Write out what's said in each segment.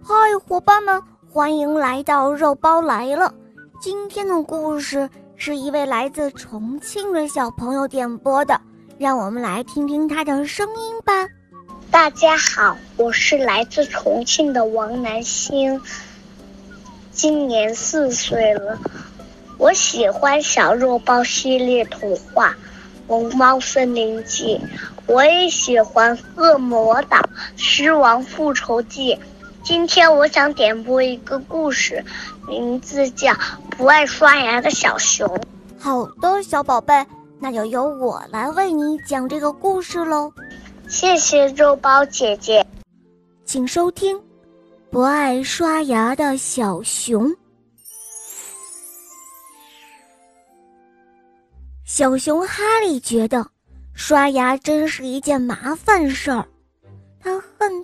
嗨，伙伴们，欢迎来到肉包来了。今天的故事是一位来自重庆的小朋友点播的，让我们来听听他的声音吧。大家好，我是来自重庆的王南星，今年四岁了。我喜欢小肉包系列童话《龙猫森林记》，我也喜欢《恶魔岛狮王复仇记》。今天我想点播一个故事，名字叫《不爱刷牙的小熊》。好的，小宝贝，那就由我来为你讲这个故事喽。谢谢肉包姐姐，请收听《不爱刷牙的小熊》。小熊哈利觉得刷牙真是一件麻烦事儿。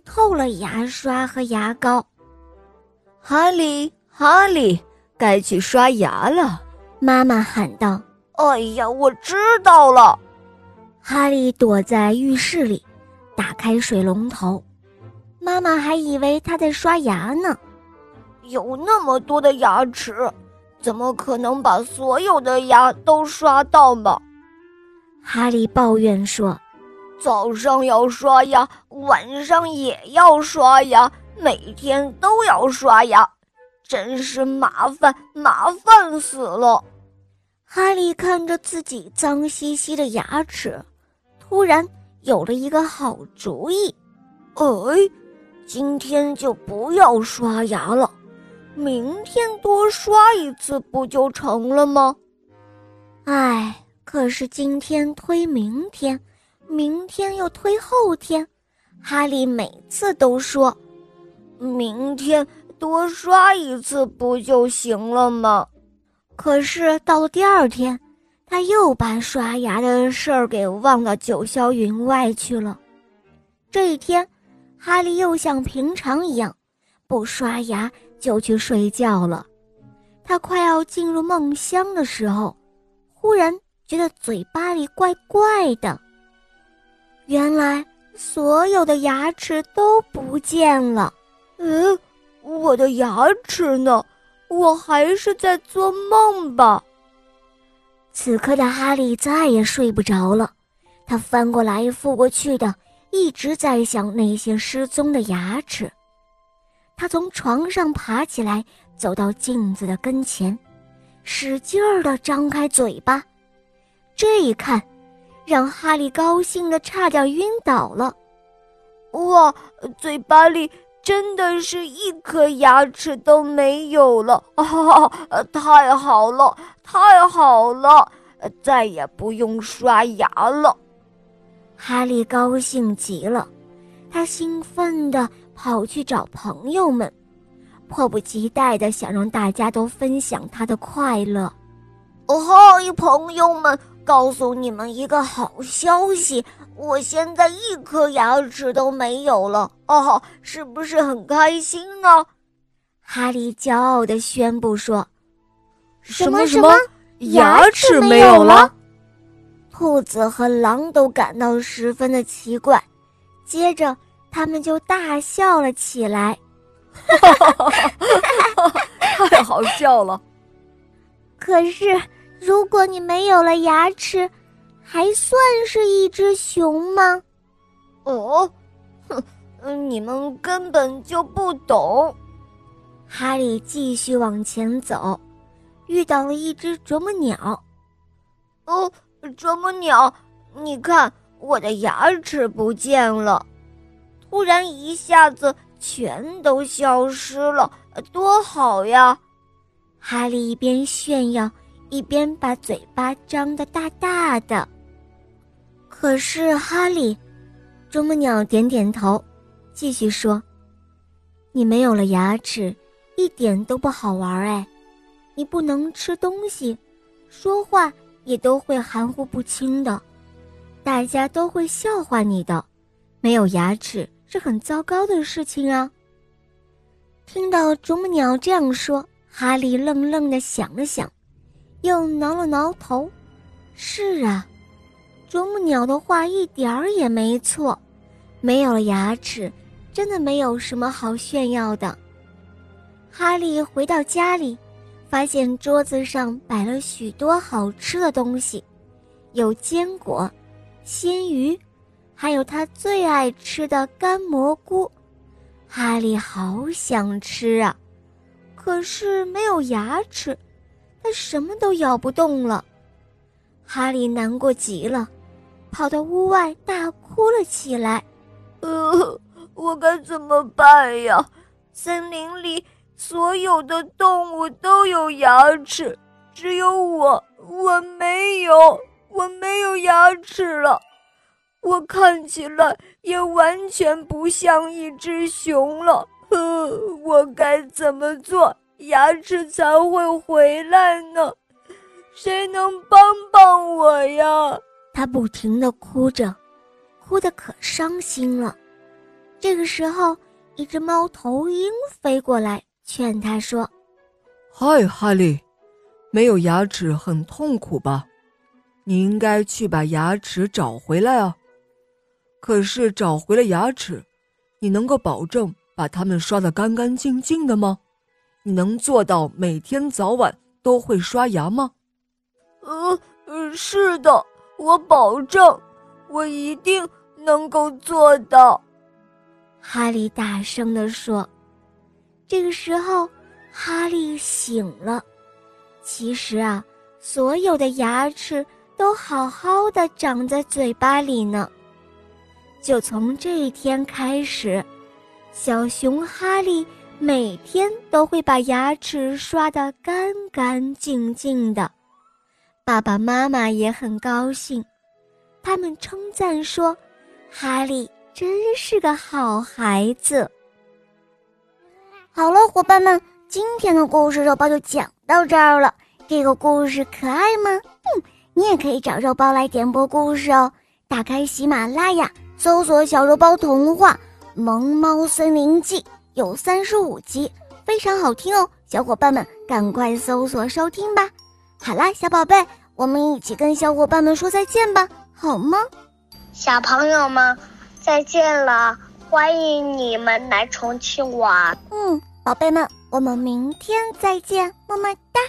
透了牙刷和牙膏。哈利，哈利，该去刷牙了。妈妈喊道：“哎呀，我知道了。”哈利躲在浴室里，打开水龙头。妈妈还以为他在刷牙呢。有那么多的牙齿，怎么可能把所有的牙都刷到嘛？哈利抱怨说。早上要刷牙，晚上也要刷牙，每天都要刷牙，真是麻烦，麻烦死了。哈利看着自己脏兮兮的牙齿，突然有了一个好主意。哎，今天就不要刷牙了，明天多刷一次不就成了吗？哎，可是今天推明天。明天又推后天，哈利每次都说：“明天多刷一次不就行了吗？”可是到了第二天，他又把刷牙的事儿给忘到九霄云外去了。这一天，哈利又像平常一样，不刷牙就去睡觉了。他快要进入梦乡的时候，忽然觉得嘴巴里怪怪的。原来所有的牙齿都不见了，嗯，我的牙齿呢？我还是在做梦吧。此刻的哈利再也睡不着了，他翻过来覆过去的，一直在想那些失踪的牙齿。他从床上爬起来，走到镜子的跟前，使劲儿地张开嘴巴，这一看。让哈利高兴的差点晕倒了，哇！嘴巴里真的是一颗牙齿都没有了啊！太好了，太好了，再也不用刷牙了。哈利高兴极了，他兴奋地跑去找朋友们，迫不及待地想让大家都分享他的快乐。哦嗨，朋友们！告诉你们一个好消息，我现在一颗牙齿都没有了哦，是不是很开心呢？哈利骄傲地宣布说：“什么什么牙齿没有了？”兔子和狼都感到十分的奇怪，接着他们就大笑了起来，哈哈哈哈哈！太好笑了。可是。如果你没有了牙齿，还算是一只熊吗？哦，哼，你们根本就不懂。哈利继续往前走，遇到了一只啄木鸟。哦，啄木鸟，你看我的牙齿不见了，突然一下子全都消失了，多好呀！哈利一边炫耀。一边把嘴巴张得大大的。可是哈利，啄木鸟点点头，继续说：“你没有了牙齿，一点都不好玩哎！你不能吃东西，说话也都会含糊不清的，大家都会笑话你的。没有牙齿是很糟糕的事情啊！”听到啄木鸟这样说，哈利愣愣的想了想。又挠了挠头，是啊，啄木鸟的话一点儿也没错。没有了牙齿，真的没有什么好炫耀的。哈利回到家里，发现桌子上摆了许多好吃的东西，有坚果、鲜鱼，还有他最爱吃的干蘑菇。哈利好想吃啊，可是没有牙齿，他什么都咬不动了。哈利难过极了，跑到屋外大哭了起来。呃，我该怎么办呀？森林里所有的动物都有牙齿，只有我，我没有，我没有牙齿了。我看起来也完全不像一只熊了。呃，我该怎么做，牙齿才会回来呢？谁能帮帮我呀？他不停的哭着，哭得可伤心了。这个时候，一只猫头鹰飞过来，劝他说：“嗨，哈利，没有牙齿很痛苦吧？你应该去把牙齿找回来啊。可是找回了牙齿，你能够保证把它们刷得干干净净的吗？你能做到每天早晚都会刷牙吗？”呃，是的，我保证，我一定能够做到。哈利大声地说。这个时候，哈利醒了。其实啊，所有的牙齿都好好的长在嘴巴里呢。就从这一天开始，小熊哈利每天都会把牙齿刷得干干净净的。爸爸妈妈也很高兴，他们称赞说：“哈利真是个好孩子。”好了，伙伴们，今天的故事肉包就讲到这儿了。这个故事可爱吗？嗯，你也可以找肉包来点播故事哦。打开喜马拉雅，搜索“小肉包童话《萌猫森林记》，有三十五集，非常好听哦。小伙伴们，赶快搜索收听吧。好啦，小宝贝，我们一起跟小伙伴们说再见吧，好吗？小朋友们，再见了！欢迎你们来重庆玩。嗯，宝贝们，我们明天再见，么么哒。